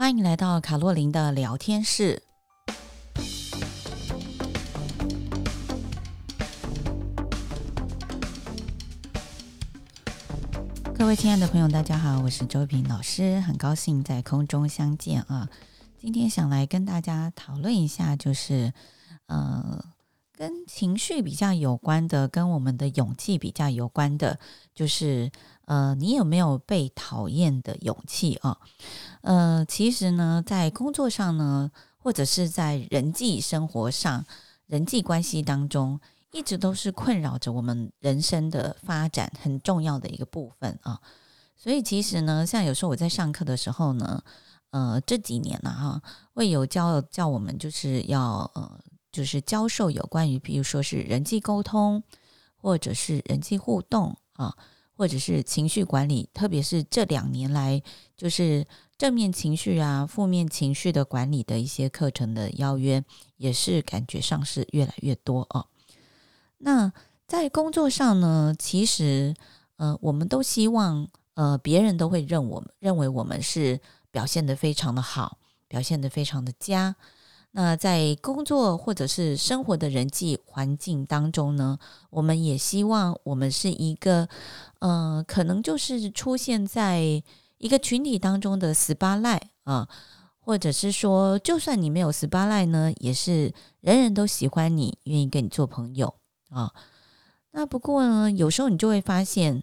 欢迎来到卡洛琳的聊天室。各位亲爱的朋友，大家好，我是周平老师，很高兴在空中相见啊。今天想来跟大家讨论一下，就是呃，跟情绪比较有关的，跟我们的勇气比较有关的，就是呃，你有没有被讨厌的勇气啊？呃，其实呢，在工作上呢，或者是在人际生活上、人际关系当中。一直都是困扰着我们人生的发展很重要的一个部分啊，所以其实呢，像有时候我在上课的时候呢，呃，这几年了、哈，会有教教我们就是要呃，就是教授有关于，比如说是人际沟通，或者是人际互动啊，或者是情绪管理，特别是这两年来，就是正面情绪啊、负面情绪的管理的一些课程的邀约，也是感觉上是越来越多啊。那在工作上呢，其实呃，我们都希望呃，别人都会认我们认为我们是表现得非常的好，表现得非常的佳。那在工作或者是生活的人际环境当中呢，我们也希望我们是一个呃，可能就是出现在一个群体当中的 spotlight 啊，或者是说，就算你没有 spotlight 呢，也是人人都喜欢你，愿意跟你做朋友。啊、那不过呢，有时候你就会发现，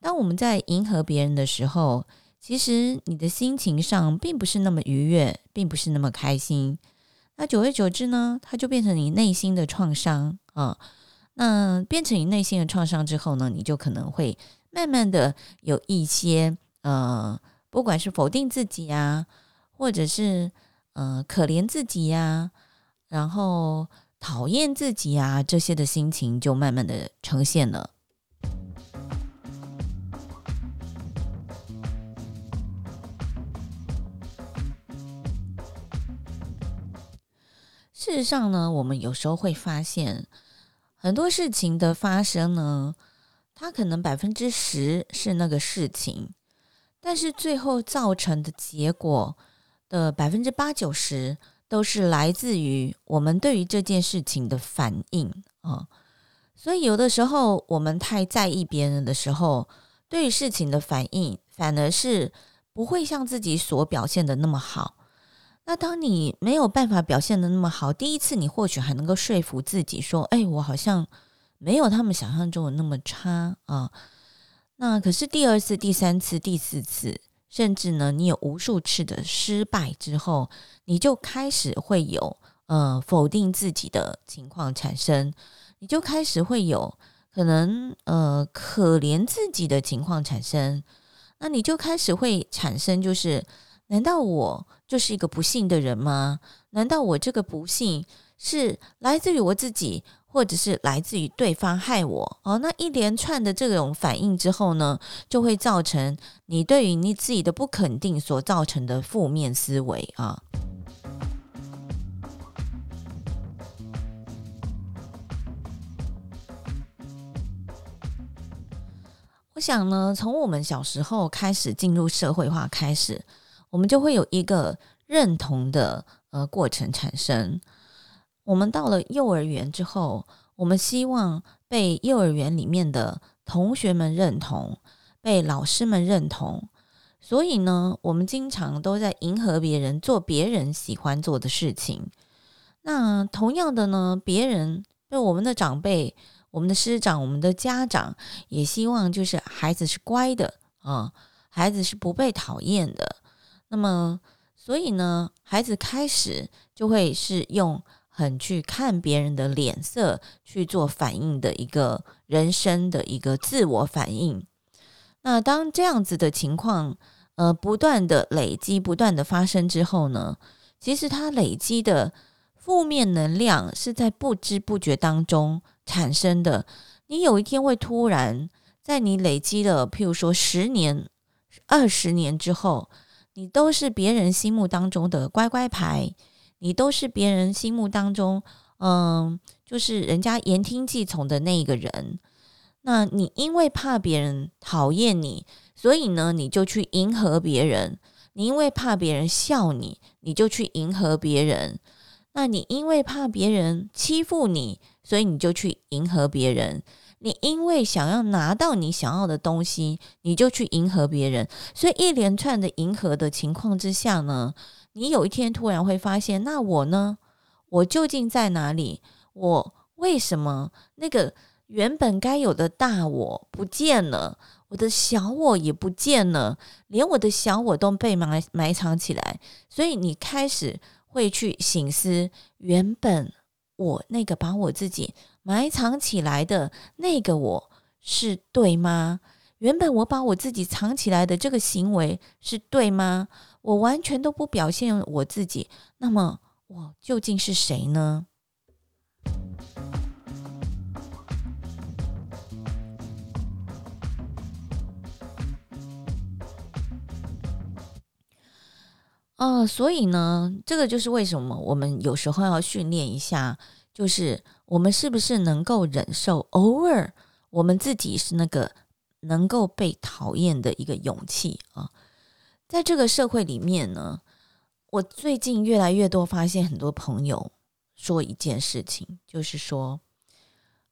当我们在迎合别人的时候，其实你的心情上并不是那么愉悦，并不是那么开心。那久而久之呢，它就变成你内心的创伤啊、那变成你内心的创伤之后呢，你就可能会慢慢的有一些呃，不管是否定自己呀，或者是呃可怜自己呀，然后。讨厌自己啊，这些的心情就慢慢的呈现了。事实上呢，我们有时候会发现，很多事情的发生呢，它可能百分之十是那个事情，但是最后造成的结果的百分之八九十。都是来自于我们对于这件事情的反应啊，所以有的时候我们太在意别人的时候，对于事情的反应反而是不会像自己所表现的那么好。那当你没有办法表现的那么好，第一次你或许还能够说服自己说：“哎，我好像没有他们想象中的那么差啊。”那可是第二次、第三次、第四次。甚至呢，你有无数次的失败之后，你就开始会有呃否定自己的情况产生，你就开始会有可能呃可怜自己的情况产生，那你就开始会产生就是，难道我就是一个不幸的人吗？难道我这个不幸是来自于我自己？或者是来自于对方害我哦，那一连串的这种反应之后呢，就会造成你对于你自己的不肯定所造成的负面思维啊。我想呢，从我们小时候开始进入社会化开始，我们就会有一个认同的呃过程产生。我们到了幼儿园之后，我们希望被幼儿园里面的同学们认同，被老师们认同。所以呢，我们经常都在迎合别人，做别人喜欢做的事情。那同样的呢，别人就我们的长辈、我们的师长、我们的家长，也希望就是孩子是乖的啊，孩子是不被讨厌的。那么，所以呢，孩子开始就会是用。很去看别人的脸色去做反应的一个人生的一个自我反应。那当这样子的情况呃不断的累积、不断的发生之后呢，其实它累积的负面能量是在不知不觉当中产生的。你有一天会突然在你累积了，譬如说十年、二十年之后，你都是别人心目当中的乖乖牌。你都是别人心目当中，嗯，就是人家言听计从的那一个人。那你因为怕别人讨厌你，所以呢，你就去迎合别人，你因为怕别人笑你，你就去迎合别人；那你因为怕别人欺负你，所以你就去迎合别人。你因为想要拿到你想要的东西，你就去迎合别人，所以一连串的迎合的情况之下呢，你有一天突然会发现，那我呢？我究竟在哪里？我为什么那个原本该有的大我不见了？我的小我也不见了，连我的小我都被埋埋藏起来。所以你开始会去醒思，原本我那个把我自己。埋藏起来的那个我是对吗？原本我把我自己藏起来的这个行为是对吗？我完全都不表现我自己，那么我究竟是谁呢？哦，所以呢，这个就是为什么我们有时候要训练一下，就是。我们是不是能够忍受偶尔我们自己是那个能够被讨厌的一个勇气啊？在这个社会里面呢，我最近越来越多发现很多朋友说一件事情，就是说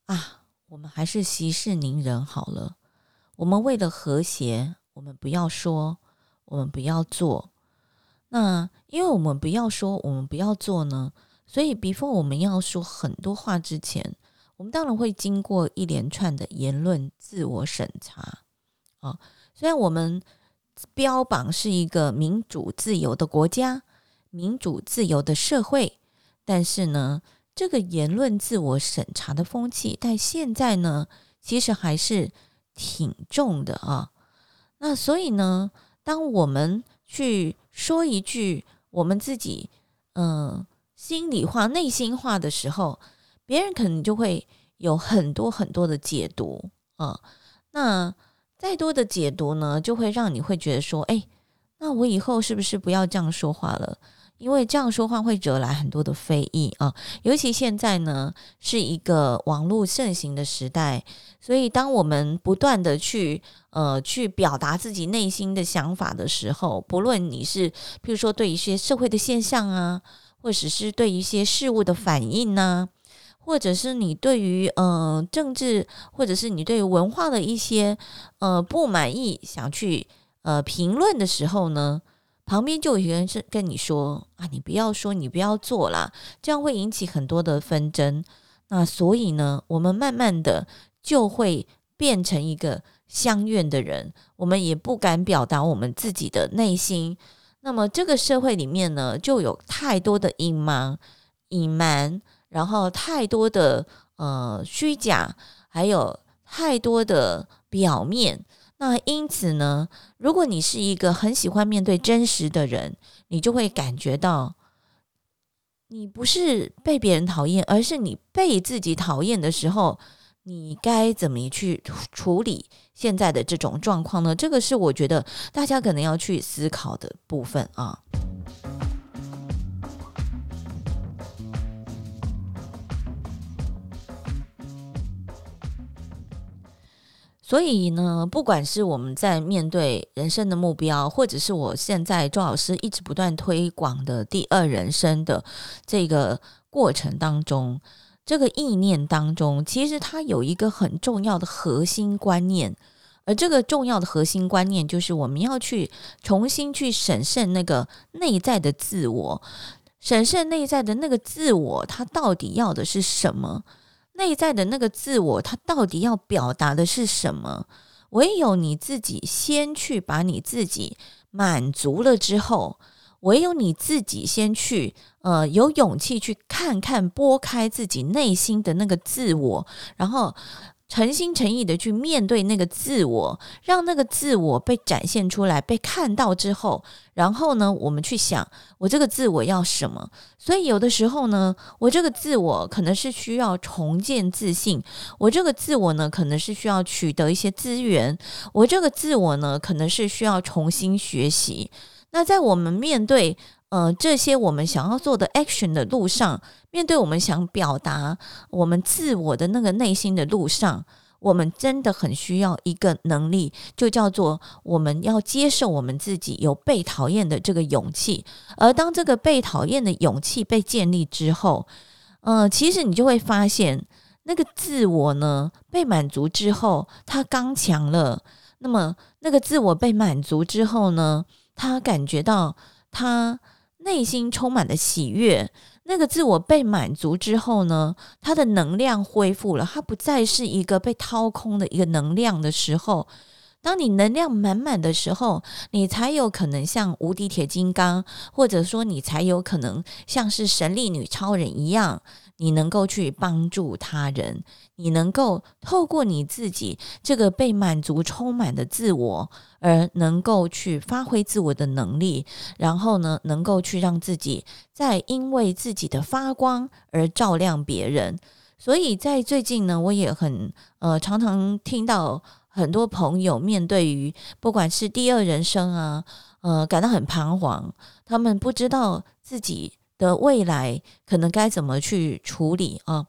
啊，我们还是息事宁人好了。我们为了和谐，我们不要说，我们不要做。那因为我们不要说，我们不要做呢？所以，before 我们要说很多话之前，我们当然会经过一连串的言论自我审查啊。虽然我们标榜是一个民主自由的国家、民主自由的社会，但是呢，这个言论自我审查的风气，在现在呢，其实还是挺重的啊。那所以呢，当我们去说一句我们自己，嗯、心里话、内心话的时候，别人可能就会有很多很多的解读啊。那再多的解读呢，就会让你会觉得说：“哎，那我以后是不是不要这样说话了？因为这样说话会惹来很多的非议啊。尤其现在呢，是一个网络盛行的时代，所以当我们不断的去呃去表达自己内心的想法的时候，不论你是譬如说对一些社会的现象啊。”或者是对一些事物的反应呢，或者是你对于呃政治，或者是你对于文化的一些呃不满意，想去呃评论的时候呢，旁边就有一个人是跟你说啊，你不要说，你不要做啦，这样会引起很多的纷争。那所以呢，我们慢慢的就会变成一个相怨的人，我们也不敢表达我们自己的内心。那么这个社会里面呢，就有太多的隐瞒、隐瞒，然后太多的呃虚假，还有太多的表面。那因此呢，如果你是一个很喜欢面对真实的人，你就会感觉到，你不是被别人讨厌，而是你被自己讨厌的时候。你该怎么去处理现在的这种状况呢？这个是我觉得大家可能要去思考的部分啊。所以呢，不管是我们在面对人生的目标，或者是我现在周老师一直不断推广的第二人生的这个过程当中。这个意念当中，其实它有一个很重要的核心观念，而这个重要的核心观念就是我们要去重新去审视那个内在的自我，审视内在的那个自我，它到底要的是什么？内在的那个自我，它到底要表达的是什么？唯有你自己先去把你自己满足了之后。唯有你自己先去，呃，有勇气去看看，拨开自己内心的那个自我，然后诚心诚意的去面对那个自我，让那个自我被展现出来，被看到之后，然后呢，我们去想，我这个自我要什么？所以有的时候呢，我这个自我可能是需要重建自信，我这个自我呢，可能是需要取得一些资源，我这个自我呢，可能是需要重新学习。那在我们面对呃这些我们想要做的 action 的路上，面对我们想表达我们自我的那个内心的路上，我们真的很需要一个能力，就叫做我们要接受我们自己有被讨厌的这个勇气。而当这个被讨厌的勇气被建立之后，嗯、呃，其实你就会发现，那个自我呢被满足之后，它刚强了。那么，那个自我被满足之后呢，他感觉到他内心充满了喜悦。那个自我被满足之后呢，他的能量恢复了，他不再是一个被掏空的一个能量的时候。当你能量满满的时候，你才有可能像无敌铁金刚，或者说你才有可能像是神力女超人一样。你能够去帮助他人，你能够透过你自己这个被满足、充满的自我，而能够去发挥自我的能力，然后呢，能够去让自己在因为自己的发光而照亮别人。所以在最近呢，我也很呃常常听到很多朋友面对于不管是第二人生啊，呃，感到很彷徨，他们不知道自己。的未来可能该怎么去处理啊？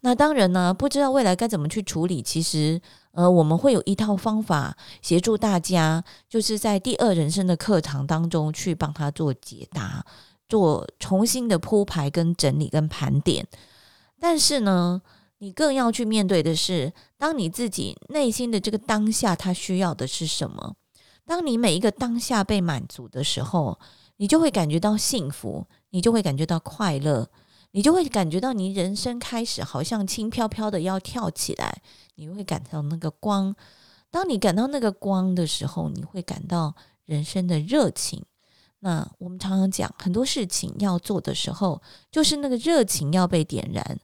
那当然呢，不知道未来该怎么去处理。其实，呃，我们会有一套方法协助大家，就是在第二人生的课堂当中去帮他做解答，做重新的铺排、跟整理、跟盘点。但是呢，你更要去面对的是，当你自己内心的这个当下，他需要的是什么？当你每一个当下被满足的时候，你就会感觉到幸福。你就会感觉到快乐，你就会感觉到你人生开始好像轻飘飘的要跳起来，你会感到那个光。当你感到那个光的时候，你会感到人生的热情。那我们常常讲，很多事情要做的时候，就是那个热情要被点燃。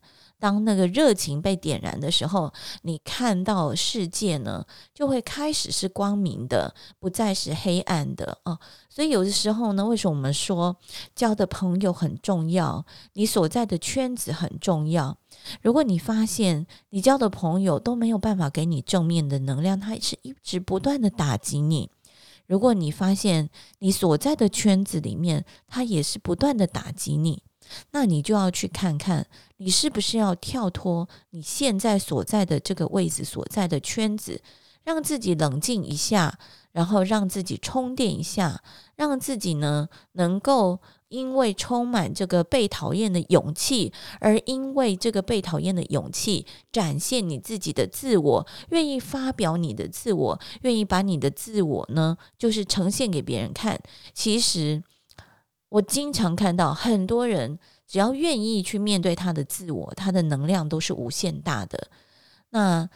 当那个热情被点燃的时候，你看到世界呢，就会开始是光明的，不再是黑暗的哦。所以有的时候呢，为什么我们说交的朋友很重要，你所在的圈子很重要？如果你发现你交的朋友都没有办法给你正面的能量，他是一直不断的打击你；如果你发现你所在的圈子里面，他也是不断的打击你。那你就要去看看，你是不是要跳脱你现在所在的这个位置所在的圈子，让自己冷静一下，然后让自己充电一下，让自己呢能够因为充满这个被讨厌的勇气，而因为这个被讨厌的勇气，展现你自己的自我，愿意发表你的自我，愿意把你的自我呢，就是呈现给别人看。其实。我经常看到很多人，只要愿意去面对他的自我，他的能量都是无限大的。那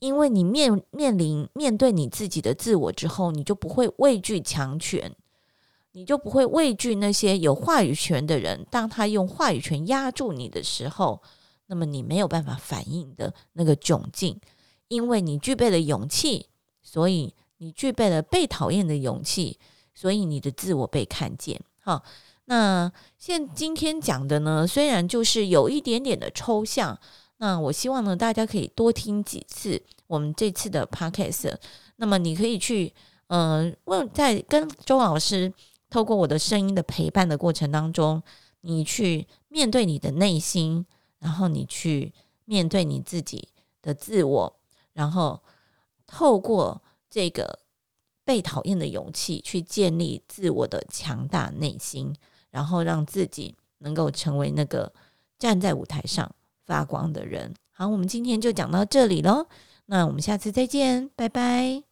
因为你面面临面对你自己的自我之后，你就不会畏惧强权，你就不会畏惧那些有话语权的人。当他用话语权压住你的时候，那么你没有办法反应的那个窘境，因为你具备了勇气，所以你具备了被讨厌的勇气，所以你的自我被看见。好，那现今天讲的呢，虽然就是有一点点的抽象，那我希望呢，大家可以多听几次我们这次的 podcast。那么你可以去，嗯、呃，问在跟周老师透过我的声音的陪伴的过程当中，你去面对你的内心，然后你去面对你自己的自我，然后透过这个。被讨厌的勇气，去建立自我的强大内心，然后让自己能够成为那个站在舞台上发光的人。好，我们今天就讲到这里喽，那我们下次再见，拜拜。